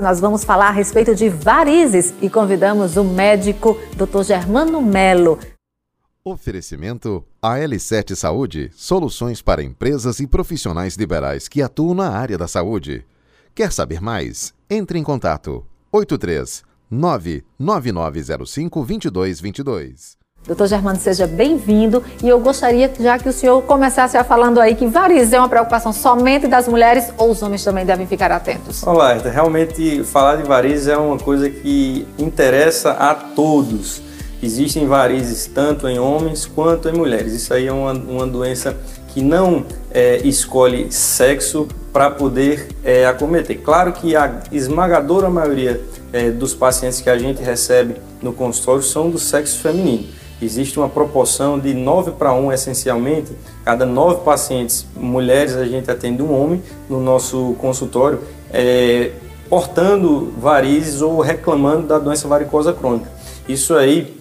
Nós vamos falar a respeito de varizes e convidamos o médico Dr. Germano Melo. Oferecimento AL7 Saúde, soluções para empresas e profissionais liberais que atuam na área da saúde. Quer saber mais? Entre em contato 83 99905 2222. Doutor Germano, seja bem-vindo e eu gostaria já que o senhor começasse a falando aí que varizes é uma preocupação somente das mulheres ou os homens também devem ficar atentos? Olá, realmente falar de varizes é uma coisa que interessa a todos. Existem varizes tanto em homens quanto em mulheres. Isso aí é uma, uma doença que não é, escolhe sexo para poder é, acometer. Claro que a esmagadora maioria é, dos pacientes que a gente recebe no consultório são do sexo feminino existe uma proporção de 9 para 1 essencialmente. Cada 9 pacientes mulheres a gente atende um homem no nosso consultório, é, portando varizes ou reclamando da doença varicosa crônica. Isso aí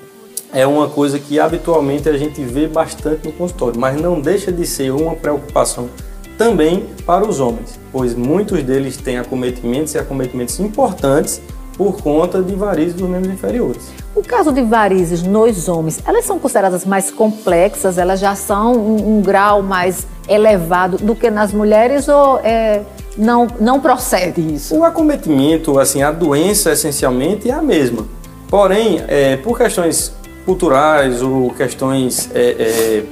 é uma coisa que habitualmente a gente vê bastante no consultório, mas não deixa de ser uma preocupação também para os homens, pois muitos deles têm acometimentos e acometimentos importantes por conta de varizes dos membros inferiores. O caso de varizes nos homens, elas são consideradas mais complexas, elas já são um, um grau mais elevado do que nas mulheres ou é, não, não procede isso? O acometimento, assim, a doença essencialmente é a mesma. Porém, é, por questões culturais ou questões é, é,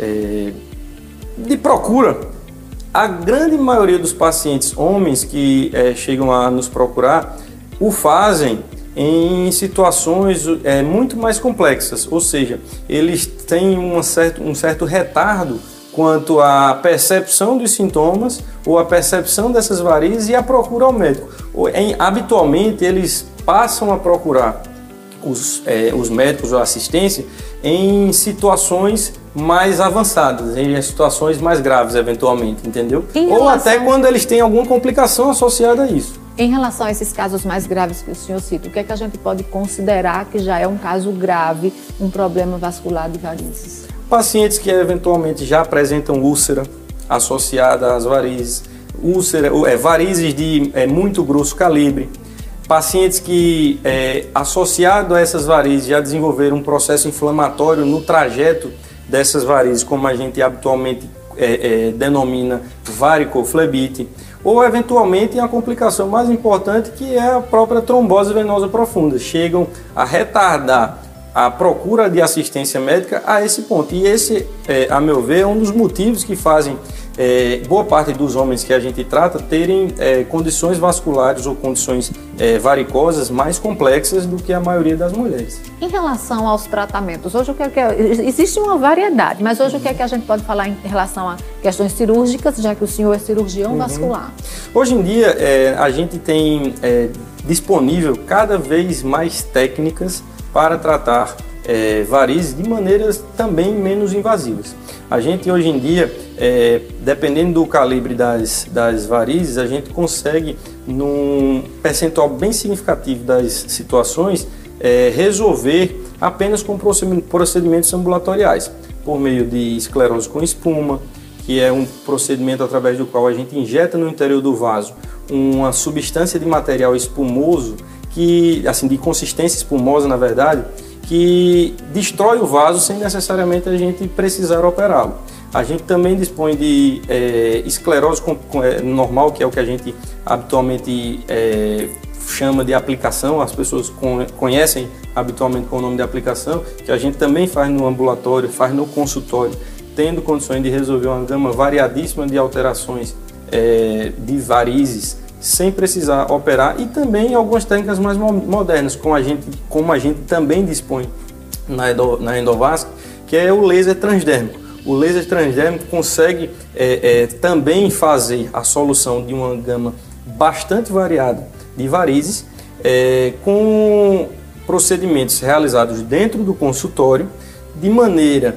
é de procura, a grande maioria dos pacientes homens que é, chegam a nos procurar o fazem em situações é, muito mais complexas, ou seja, eles têm um certo, um certo retardo quanto à percepção dos sintomas ou a percepção dessas varizes e a procura ao médico. Em, habitualmente, eles passam a procurar os, é, os médicos ou assistência em situações mais avançadas, em situações mais graves, eventualmente, entendeu? Ou até quando eles têm alguma complicação associada a isso. Em relação a esses casos mais graves que o senhor cita, o que é que a gente pode considerar que já é um caso grave, um problema vascular de varizes? Pacientes que eventualmente já apresentam úlcera associada às varizes, úlcera, é, varizes de é, muito grosso calibre, pacientes que, é, associado a essas varizes, já desenvolveram um processo inflamatório no trajeto dessas varizes, como a gente habitualmente é, é, denomina varicoflebite, ou eventualmente a complicação mais importante que é a própria trombose venosa profunda. Chegam a retardar a procura de assistência médica a esse ponto. E esse, é, a meu ver, é um dos motivos que fazem é, boa parte dos homens que a gente trata terem é, condições vasculares ou condições é, varicosas mais complexas do que a maioria das mulheres. Em relação aos tratamentos, hoje o que, é que existe uma variedade, mas hoje o que é que a gente pode falar em relação a questões cirúrgicas, já que o senhor é cirurgião uhum. vascular? Hoje em dia é, a gente tem é, disponível cada vez mais técnicas para tratar é, varizes de maneiras também menos invasivas. A gente hoje em dia, é, dependendo do calibre das, das varizes, a gente consegue, num percentual bem significativo das situações, é, resolver apenas com procedimentos ambulatoriais, por meio de esclerose com espuma, que é um procedimento através do qual a gente injeta no interior do vaso uma substância de material espumoso que, assim, de consistência espumosa, na verdade, que destrói o vaso sem necessariamente a gente precisar operá-lo. A gente também dispõe de é, esclerose é, normal, que é o que a gente habitualmente é, chama de aplicação, as pessoas con conhecem habitualmente com o nome de aplicação, que a gente também faz no ambulatório, faz no consultório, tendo condições de resolver uma gama variadíssima de alterações é, de varizes sem precisar operar e também algumas técnicas mais modernas, como a gente, como a gente também dispõe na, endo, na endovasc, que é o laser transdérmico. O laser transdérmico consegue é, é, também fazer a solução de uma gama bastante variada de varizes é, com procedimentos realizados dentro do consultório de maneira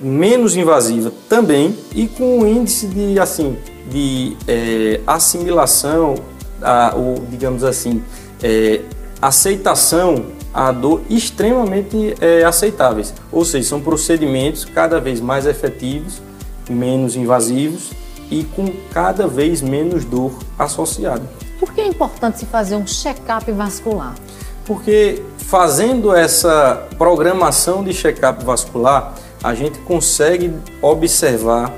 menos invasiva também e com um índice de assim de é, assimilação, a, o, digamos assim, é, aceitação à dor extremamente é, aceitáveis. Ou seja, são procedimentos cada vez mais efetivos, menos invasivos e com cada vez menos dor associada. Por que é importante se fazer um check-up vascular? Porque fazendo essa programação de check-up vascular, a gente consegue observar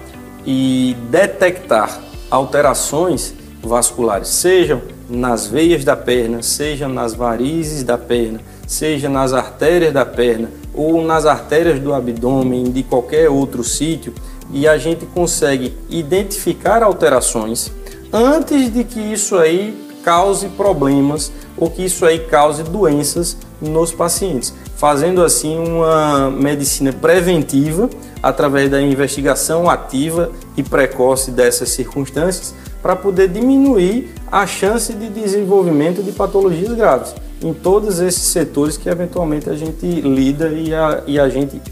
e detectar alterações vasculares, sejam nas veias da perna, sejam nas varizes da perna, seja nas artérias da perna ou nas artérias do abdômen, de qualquer outro sítio, e a gente consegue identificar alterações antes de que isso aí cause problemas ou que isso aí cause doenças nos pacientes, fazendo assim uma medicina preventiva através da investigação ativa e precoce dessas circunstâncias para poder diminuir a chance de desenvolvimento de patologias graves em todos esses setores que eventualmente a gente lida e a, e a gente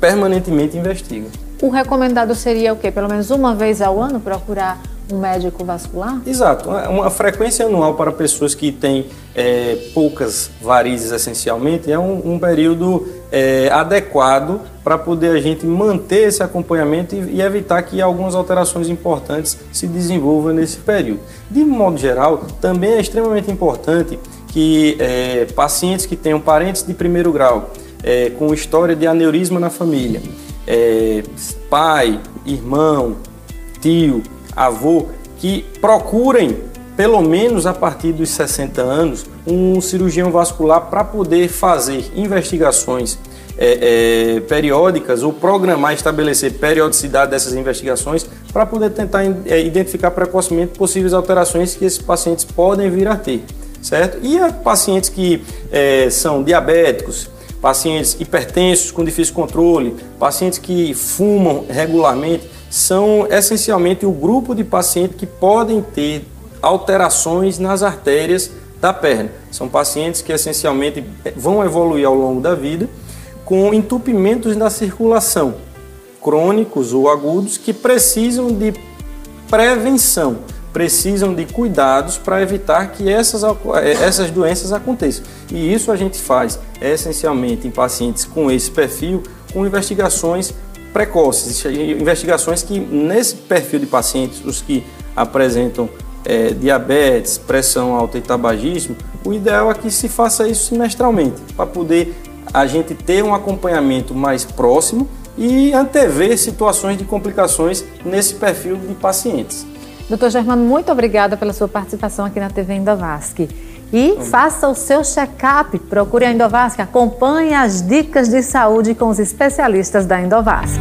permanentemente investiga. O recomendado seria o quê? Pelo menos uma vez ao ano procurar um médico vascular? Exato, uma frequência anual para pessoas que têm é, poucas varizes essencialmente é um, um período é, adequado para poder a gente manter esse acompanhamento e, e, evitar que algumas alterações importantes se desenvolvam nesse período. De modo geral, também é extremamente importante que é, pacientes que tenham parentes de primeiro grau é, com história de aneurisma na família, é, pai, irmão, tio, avô, que procurem, pelo menos a partir dos 60 anos, um cirurgião vascular para poder fazer investigações é, é, periódicas ou programar, estabelecer periodicidade dessas investigações para poder tentar é, identificar precocemente possíveis alterações que esses pacientes podem vir a ter, certo? E a pacientes que é, são diabéticos, pacientes hipertensos com difícil controle, pacientes que fumam regularmente, são essencialmente o grupo de pacientes que podem ter alterações nas artérias da perna. São pacientes que essencialmente vão evoluir ao longo da vida com entupimentos da circulação, crônicos ou agudos, que precisam de prevenção, precisam de cuidados para evitar que essas, essas doenças aconteçam. E isso a gente faz essencialmente em pacientes com esse perfil, com investigações precoces, investigações que nesse perfil de pacientes, os que apresentam é, diabetes, pressão alta e tabagismo, o ideal é que se faça isso semestralmente, para poder a gente ter um acompanhamento mais próximo e antever situações de complicações nesse perfil de pacientes. Doutor Germano, muito obrigada pela sua participação aqui na TV Endovasc. E faça o seu check-up, procure a Endovasc, acompanhe as dicas de saúde com os especialistas da Endovasc.